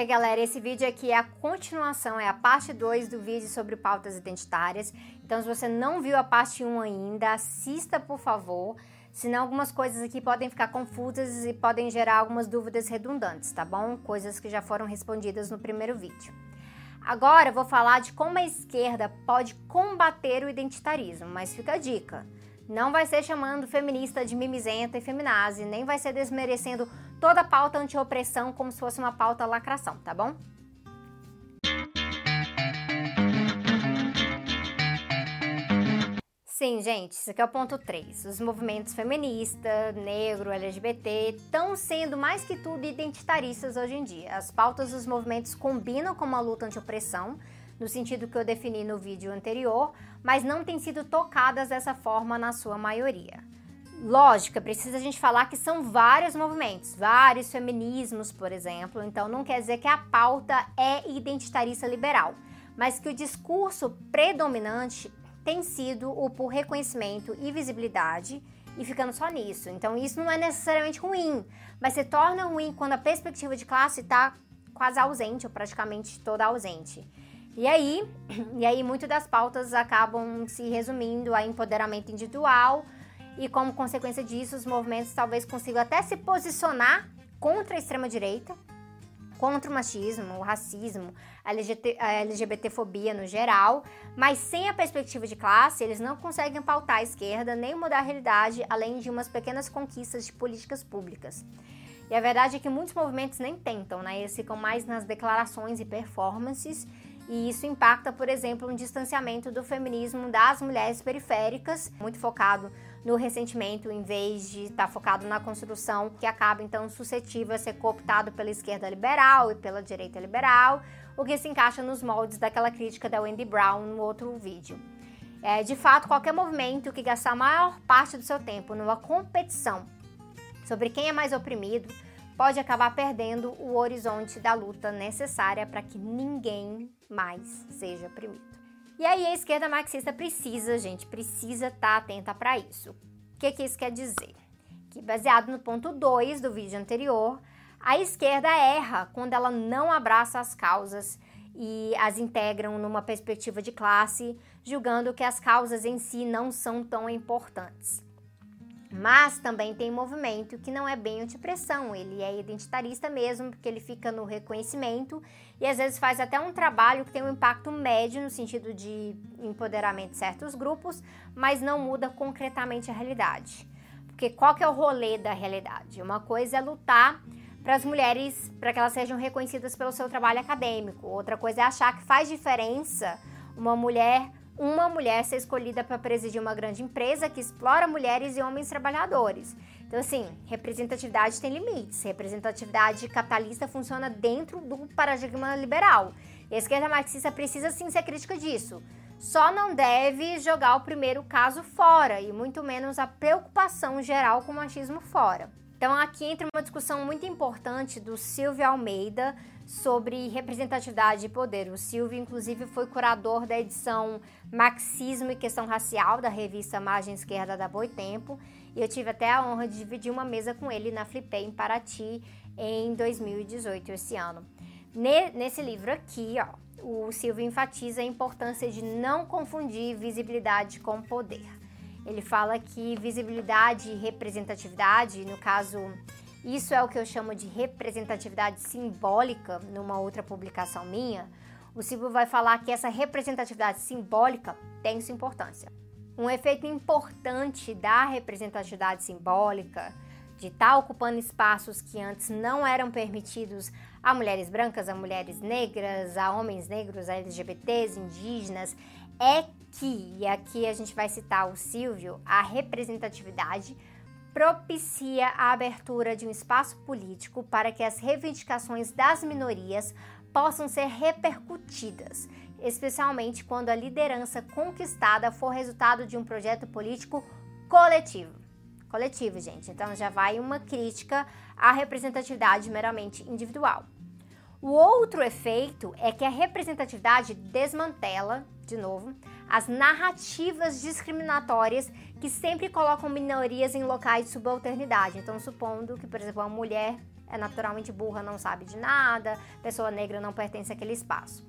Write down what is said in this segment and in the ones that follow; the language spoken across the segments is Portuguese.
Hey galera, esse vídeo aqui é a continuação, é a parte 2 do vídeo sobre pautas identitárias. Então, se você não viu a parte 1 ainda, assista por favor, senão algumas coisas aqui podem ficar confusas e podem gerar algumas dúvidas redundantes, tá bom? Coisas que já foram respondidas no primeiro vídeo. Agora eu vou falar de como a esquerda pode combater o identitarismo, mas fica a dica. Não vai ser chamando feminista de mimizenta e feminazi, nem vai ser desmerecendo toda a pauta anti-opressão como se fosse uma pauta lacração, tá bom? Sim, gente, isso aqui é o ponto 3. Os movimentos feminista, negro, LGBT estão sendo mais que tudo identitaristas hoje em dia. As pautas dos movimentos combinam com uma luta anti-opressão, no sentido que eu defini no vídeo anterior, mas não têm sido tocadas dessa forma na sua maioria. Lógico, é preciso a gente falar que são vários movimentos, vários feminismos, por exemplo, então não quer dizer que a pauta é identitarista liberal, mas que o discurso predominante tem sido o por reconhecimento e visibilidade e ficando só nisso. Então isso não é necessariamente ruim, mas se torna ruim quando a perspectiva de classe está quase ausente ou praticamente toda ausente. E aí, e aí muito das pautas acabam se resumindo a empoderamento individual, e como consequência disso, os movimentos talvez consigam até se posicionar contra a extrema-direita, contra o machismo, o racismo, a, LGBT, LGBTfobia no geral, mas sem a perspectiva de classe, eles não conseguem pautar a esquerda nem mudar a realidade, além de umas pequenas conquistas de políticas públicas. E a verdade é que muitos movimentos nem tentam, né? Eles ficam mais nas declarações e performances e isso impacta, por exemplo, um distanciamento do feminismo das mulheres periféricas, muito focado no ressentimento, em vez de estar tá focado na construção, que acaba então suscetível a ser cooptado pela esquerda liberal e pela direita liberal, o que se encaixa nos moldes daquela crítica da Wendy Brown no outro vídeo. É, de fato, qualquer movimento que gastar a maior parte do seu tempo numa competição sobre quem é mais oprimido pode acabar perdendo o horizonte da luta necessária para que ninguém mais seja oprimido. E aí a esquerda marxista precisa, gente, precisa estar tá atenta para isso. O que, que isso quer dizer? Que baseado no ponto 2 do vídeo anterior, a esquerda erra quando ela não abraça as causas e as integram numa perspectiva de classe, julgando que as causas em si não são tão importantes. Mas também tem movimento que não é bem antipressão, ele é identitarista mesmo, porque ele fica no reconhecimento e às vezes faz até um trabalho que tem um impacto médio no sentido de empoderamento de certos grupos, mas não muda concretamente a realidade. Porque qual que é o rolê da realidade? Uma coisa é lutar para as mulheres, para que elas sejam reconhecidas pelo seu trabalho acadêmico. Outra coisa é achar que faz diferença uma mulher uma mulher ser escolhida para presidir uma grande empresa que explora mulheres e homens trabalhadores. Então, assim, representatividade tem limites. Representatividade capitalista funciona dentro do paradigma liberal. E a esquerda marxista precisa sim ser crítica disso. Só não deve jogar o primeiro caso fora, e muito menos a preocupação geral com o machismo fora. Então, aqui entra uma discussão muito importante do Silvio Almeida sobre representatividade e poder. O Silvio, inclusive, foi curador da edição Marxismo e Questão Racial da revista Margem Esquerda da Boitempo, e eu tive até a honra de dividir uma mesa com ele na Flipei em Paraty em 2018, esse ano. Nesse livro aqui, ó, o Silvio enfatiza a importância de não confundir visibilidade com poder. Ele fala que visibilidade e representatividade, no caso, isso é o que eu chamo de representatividade simbólica, numa outra publicação minha. O Silvio vai falar que essa representatividade simbólica tem sua importância. Um efeito importante da representatividade simbólica, de estar ocupando espaços que antes não eram permitidos a mulheres brancas, a mulheres negras, a homens negros, a LGBTs, indígenas, é que, e aqui a gente vai citar o Silvio, a representatividade propicia a abertura de um espaço político para que as reivindicações das minorias possam ser repercutidas, especialmente quando a liderança conquistada for resultado de um projeto político coletivo. Coletivo, gente. Então já vai uma crítica à representatividade meramente individual. O outro efeito é que a representatividade desmantela, de novo, as narrativas discriminatórias que sempre colocam minorias em locais de subalternidade. Então, supondo que, por exemplo, uma mulher é naturalmente burra, não sabe de nada, pessoa negra não pertence àquele espaço.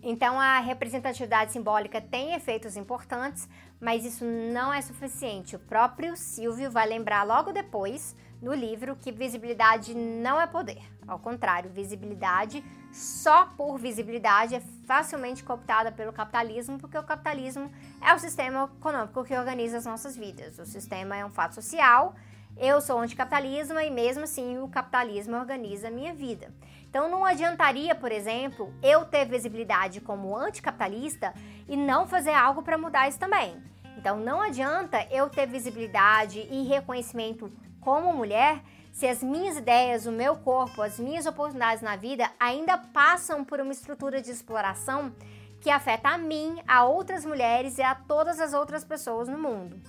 Então, a representatividade simbólica tem efeitos importantes, mas isso não é suficiente. O próprio Silvio vai lembrar logo depois, no livro, que visibilidade não é poder. Ao contrário, visibilidade só por visibilidade é facilmente cooptada pelo capitalismo, porque o capitalismo é o sistema econômico que organiza as nossas vidas. O sistema é um fato social. Eu sou anticapitalismo e mesmo assim o capitalismo organiza a minha vida. Então não adiantaria, por exemplo, eu ter visibilidade como anticapitalista e não fazer algo para mudar isso também. Então não adianta eu ter visibilidade e reconhecimento como mulher se as minhas ideias, o meu corpo, as minhas oportunidades na vida ainda passam por uma estrutura de exploração que afeta a mim, a outras mulheres e a todas as outras pessoas no mundo.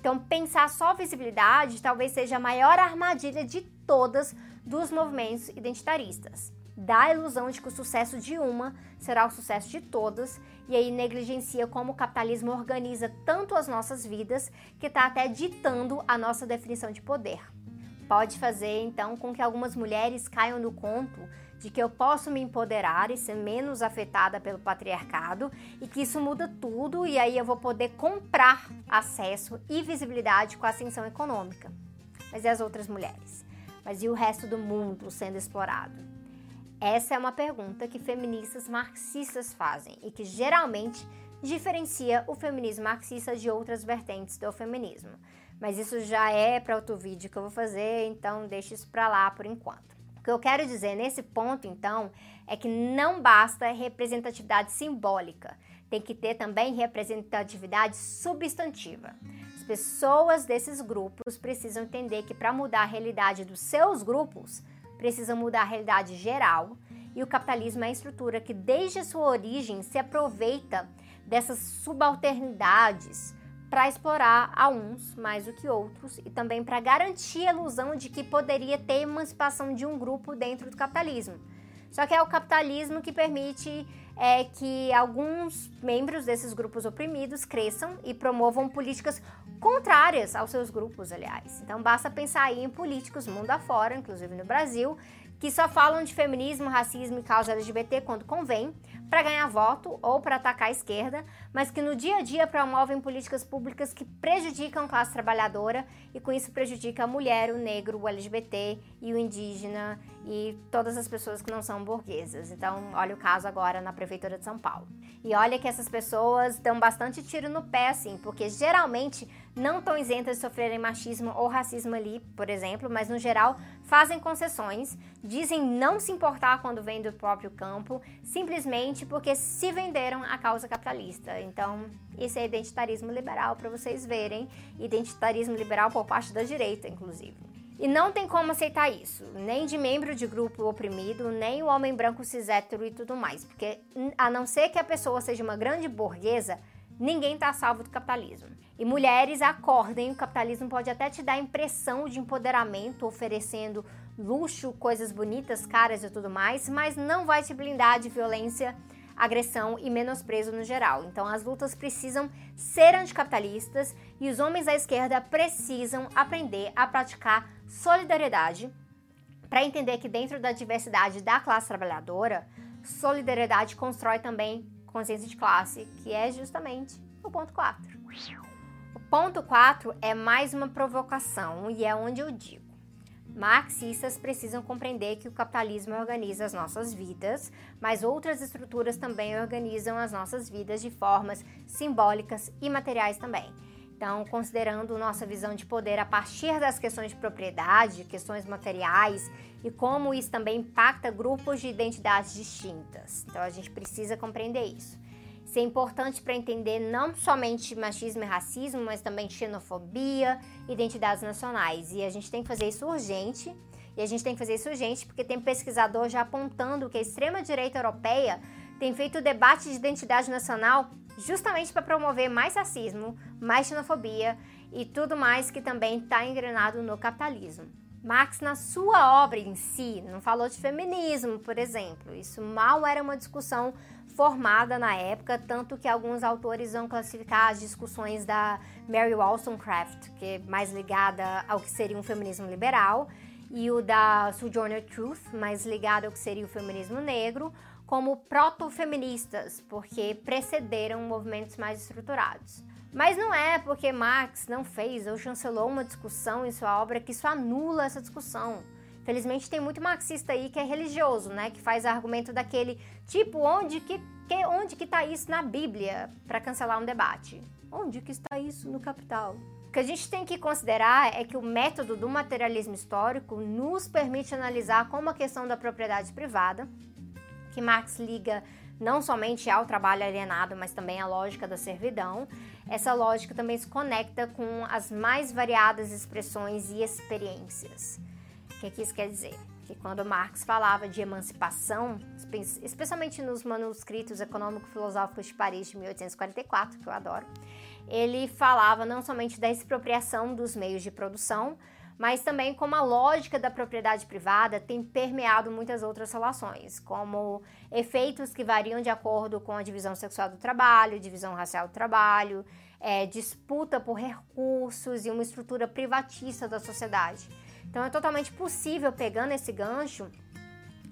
Então, pensar só visibilidade talvez seja a maior armadilha de todas dos movimentos identitaristas. Dá a ilusão de que o sucesso de uma será o sucesso de todas e aí negligencia como o capitalismo organiza tanto as nossas vidas que está até ditando a nossa definição de poder. Pode fazer então com que algumas mulheres caiam no conto de que eu posso me empoderar e ser menos afetada pelo patriarcado e que isso muda tudo e aí eu vou poder comprar acesso e visibilidade com a ascensão econômica. Mas e as outras mulheres? Mas e o resto do mundo sendo explorado? Essa é uma pergunta que feministas marxistas fazem e que geralmente diferencia o feminismo marxista de outras vertentes do feminismo. Mas isso já é para outro vídeo que eu vou fazer, então deixa isso para lá por enquanto. O que eu quero dizer nesse ponto, então, é que não basta representatividade simbólica, tem que ter também representatividade substantiva pessoas desses grupos precisam entender que para mudar a realidade dos seus grupos, precisam mudar a realidade geral. E o capitalismo é a estrutura que, desde sua origem, se aproveita dessas subalternidades para explorar a uns mais do que outros e também para garantir a ilusão de que poderia ter emancipação de um grupo dentro do capitalismo. Só que é o capitalismo que permite é, que alguns membros desses grupos oprimidos cresçam e promovam políticas contrárias aos seus grupos, aliás. Então basta pensar aí em políticos mundo afora, inclusive no Brasil, que só falam de feminismo, racismo e causa LGBT quando convém, para ganhar voto ou para atacar a esquerda, mas que no dia a dia promovem políticas públicas que prejudicam a classe trabalhadora e com isso prejudica a mulher, o negro, o LGBT e o indígena e todas as pessoas que não são burguesas. Então, olha o caso agora na prefeitura de São Paulo. E olha que essas pessoas dão bastante tiro no pé, assim, porque geralmente não estão isentas de sofrerem machismo ou racismo ali, por exemplo, mas no geral fazem concessões, dizem não se importar quando vem do próprio campo, simplesmente porque se venderam à causa capitalista. Então, isso é identitarismo liberal para vocês verem, identitarismo liberal por parte da direita, inclusive. E não tem como aceitar isso, nem de membro de grupo oprimido, nem o homem branco cis hétero e tudo mais, porque a não ser que a pessoa seja uma grande burguesa, ninguém está salvo do capitalismo. E mulheres acordem, o capitalismo pode até te dar impressão de empoderamento, oferecendo luxo, coisas bonitas, caras e tudo mais, mas não vai te blindar de violência, agressão e menosprezo no geral. Então as lutas precisam ser anticapitalistas e os homens da esquerda precisam aprender a praticar solidariedade para entender que dentro da diversidade da classe trabalhadora, solidariedade constrói também consciência de classe, que é justamente o ponto 4. Ponto 4 é mais uma provocação e é onde eu digo. Marxistas precisam compreender que o capitalismo organiza as nossas vidas, mas outras estruturas também organizam as nossas vidas de formas simbólicas e materiais também. Então, considerando nossa visão de poder a partir das questões de propriedade, questões materiais e como isso também impacta grupos de identidades distintas. Então, a gente precisa compreender isso. Isso é importante para entender não somente machismo e racismo, mas também xenofobia, identidades nacionais. E a gente tem que fazer isso urgente. E a gente tem que fazer isso urgente porque tem pesquisador já apontando que a extrema-direita europeia tem feito o debate de identidade nacional justamente para promover mais racismo, mais xenofobia e tudo mais que também está engrenado no capitalismo. Marx, na sua obra em si, não falou de feminismo, por exemplo. Isso mal era uma discussão formada na época, tanto que alguns autores vão classificar as discussões da Mary Wollstonecraft, que é mais ligada ao que seria um feminismo liberal, e o da Sojourner Truth, mais ligado ao que seria o feminismo negro, como proto-feministas, porque precederam movimentos mais estruturados. Mas não é porque Marx não fez ou chancelou uma discussão em sua obra que isso anula essa discussão. Felizmente tem muito marxista aí que é religioso, né, que faz argumento daquele tipo onde que, que onde que tá isso na Bíblia para cancelar um debate. Onde que está isso no Capital? O que a gente tem que considerar é que o método do materialismo histórico nos permite analisar como a questão da propriedade privada, que Marx liga não somente ao trabalho alienado, mas também à lógica da servidão. Essa lógica também se conecta com as mais variadas expressões e experiências. O que, que isso quer dizer? Que quando Marx falava de emancipação, especialmente nos manuscritos econômico-filosóficos de Paris de 1844, que eu adoro, ele falava não somente da expropriação dos meios de produção, mas também como a lógica da propriedade privada tem permeado muitas outras relações, como efeitos que variam de acordo com a divisão sexual do trabalho, divisão racial do trabalho, é, disputa por recursos e uma estrutura privatista da sociedade. Então é totalmente possível, pegando esse gancho,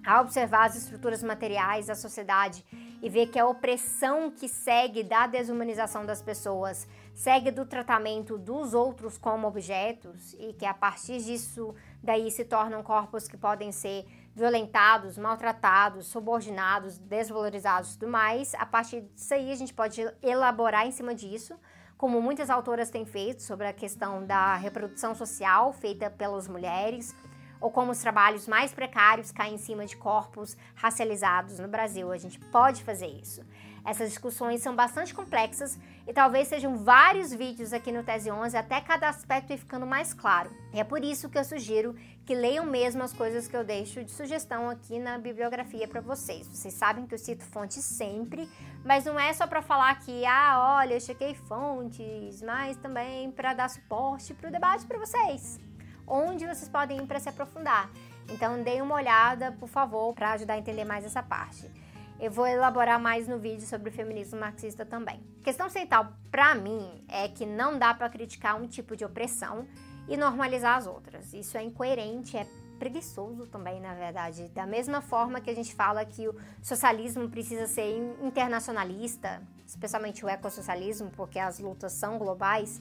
a observar as estruturas materiais da sociedade e ver que a opressão que segue da desumanização das pessoas segue do tratamento dos outros como objetos e que a partir disso daí se tornam corpos que podem ser violentados, maltratados, subordinados, desvalorizados e tudo mais. A partir disso aí a gente pode elaborar em cima disso, como muitas autoras têm feito sobre a questão da reprodução social feita pelas mulheres, ou como os trabalhos mais precários caem em cima de corpos racializados no Brasil. A gente pode fazer isso. Essas discussões são bastante complexas e talvez sejam vários vídeos aqui no Tese 11 até cada aspecto ir ficando mais claro. E é por isso que eu sugiro que leiam mesmo as coisas que eu deixo de sugestão aqui na bibliografia para vocês. Vocês sabem que eu cito fontes sempre, mas não é só para falar que, ah, olha, eu chequei fontes, mas também para dar suporte para o debate para vocês onde vocês podem ir para se aprofundar. Então, deem uma olhada, por favor, para ajudar a entender mais essa parte. Eu vou elaborar mais no vídeo sobre o feminismo marxista também. A questão central para mim é que não dá para criticar um tipo de opressão e normalizar as outras. Isso é incoerente, é preguiçoso também, na verdade. Da mesma forma que a gente fala que o socialismo precisa ser internacionalista, especialmente o ecossocialismo, porque as lutas são globais,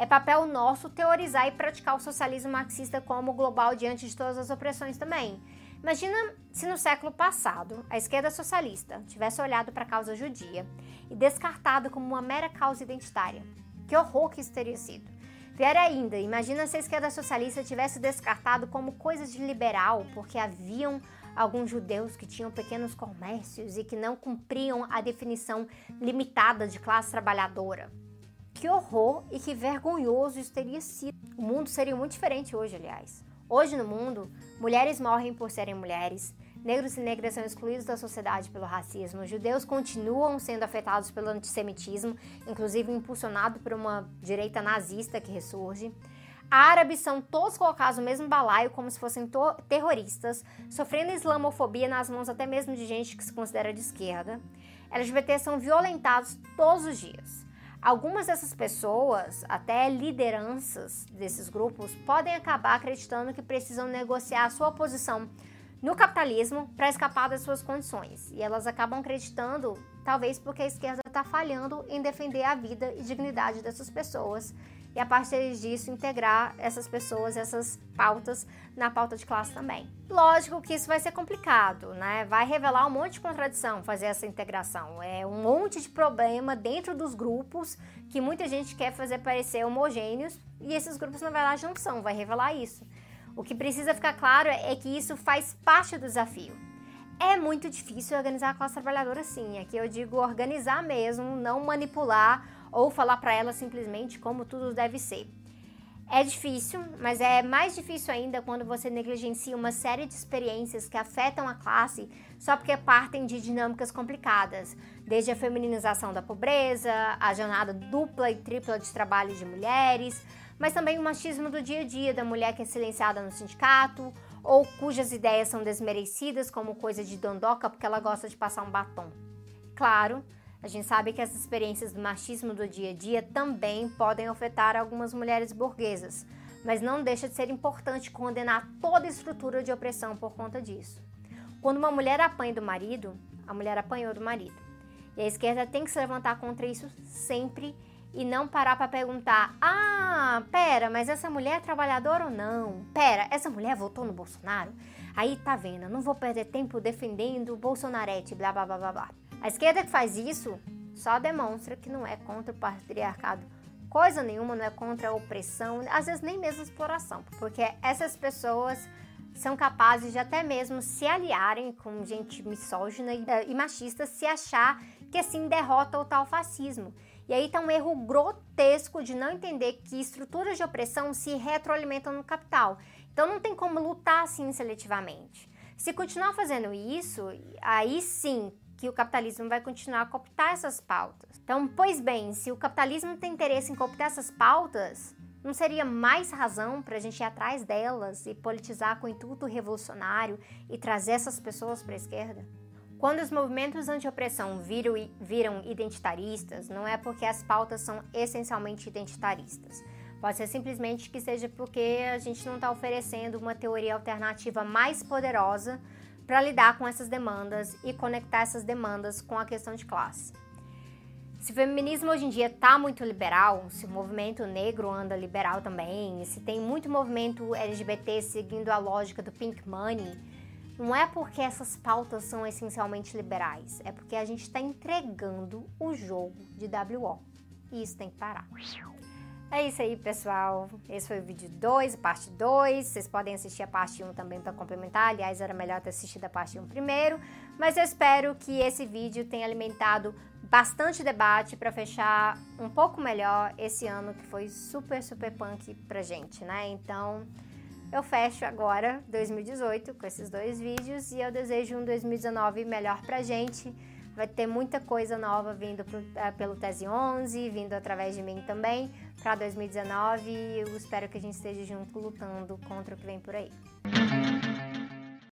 é papel nosso teorizar e praticar o socialismo marxista como global diante de todas as opressões também. Imagina se no século passado a esquerda socialista tivesse olhado para a causa judia e descartado como uma mera causa identitária. Que horror que isso teria sido. Pior ainda, imagina se a esquerda socialista tivesse descartado como coisa de liberal, porque haviam alguns judeus que tinham pequenos comércios e que não cumpriam a definição limitada de classe trabalhadora. Que horror e que vergonhoso isso teria sido. O mundo seria muito diferente hoje, aliás. Hoje no mundo, mulheres morrem por serem mulheres, negros e negras são excluídos da sociedade pelo racismo, judeus continuam sendo afetados pelo antissemitismo, inclusive impulsionado por uma direita nazista que ressurge. Árabes são todos colocados no mesmo balaio como se fossem terroristas, sofrendo islamofobia nas mãos até mesmo de gente que se considera de esquerda. LGBT são violentados todos os dias. Algumas dessas pessoas, até lideranças desses grupos, podem acabar acreditando que precisam negociar a sua posição no capitalismo para escapar das suas condições. E elas acabam acreditando, talvez porque a esquerda está falhando em defender a vida e dignidade dessas pessoas e a partir disso integrar essas pessoas, essas pautas na pauta de classe também. Lógico que isso vai ser complicado, né? Vai revelar um monte de contradição fazer essa integração. É um monte de problema dentro dos grupos que muita gente quer fazer parecer homogêneos e esses grupos na verdade não são, vai revelar isso. O que precisa ficar claro é que isso faz parte do desafio. É muito difícil organizar a classe trabalhadora assim. Aqui eu digo organizar mesmo, não manipular ou falar para ela simplesmente como tudo deve ser. É difícil, mas é mais difícil ainda quando você negligencia uma série de experiências que afetam a classe só porque partem de dinâmicas complicadas, desde a feminização da pobreza, a jornada dupla e tripla de trabalho de mulheres, mas também o machismo do dia a dia da mulher que é silenciada no sindicato ou cujas ideias são desmerecidas como coisa de dondoca porque ela gosta de passar um batom. Claro, a gente sabe que as experiências do machismo do dia a dia também podem afetar algumas mulheres burguesas, mas não deixa de ser importante condenar toda estrutura de opressão por conta disso. Quando uma mulher apanha do marido, a mulher apanhou do marido. E a esquerda tem que se levantar contra isso sempre e não parar para perguntar: ah, pera, mas essa mulher é trabalhadora ou não? Pera, essa mulher votou no Bolsonaro? Aí tá vendo, não vou perder tempo defendendo o Bolsonarete, blá blá blá blá blá. A esquerda que faz isso só demonstra que não é contra o patriarcado coisa nenhuma, não é contra a opressão, às vezes nem mesmo exploração, porque essas pessoas são capazes de até mesmo se aliarem com gente misógina e, e machista se achar que assim derrota o tal fascismo. E aí tá um erro grotesco de não entender que estruturas de opressão se retroalimentam no capital. Então não tem como lutar assim seletivamente. Se continuar fazendo isso, aí sim que o capitalismo vai continuar a cooptar essas pautas. Então, pois bem, se o capitalismo tem interesse em cooptar essas pautas, não seria mais razão para a gente ir atrás delas e politizar com o intuito revolucionário e trazer essas pessoas para a esquerda? Quando os movimentos anti-opressão viram, viram identitaristas, não é porque as pautas são essencialmente identitaristas. Pode ser simplesmente que seja porque a gente não está oferecendo uma teoria alternativa mais poderosa para lidar com essas demandas e conectar essas demandas com a questão de classe. Se o feminismo hoje em dia está muito liberal, se o movimento negro anda liberal também, se tem muito movimento LGBT seguindo a lógica do pink money, não é porque essas pautas são essencialmente liberais, é porque a gente está entregando o jogo de WO. E isso tem que parar. É isso aí, pessoal. Esse foi o vídeo 2, parte 2. Vocês podem assistir a parte 1 também para complementar. Aliás, era melhor ter assistido a parte 1 primeiro. Mas eu espero que esse vídeo tenha alimentado bastante debate para fechar um pouco melhor esse ano que foi super, super punk pra gente, né? Então, eu fecho agora 2018 com esses dois vídeos e eu desejo um 2019 melhor pra gente. Vai ter muita coisa nova vindo pro, é, pelo Tese 11, vindo através de mim também para 2019 e eu espero que a gente esteja junto lutando contra o que vem por aí.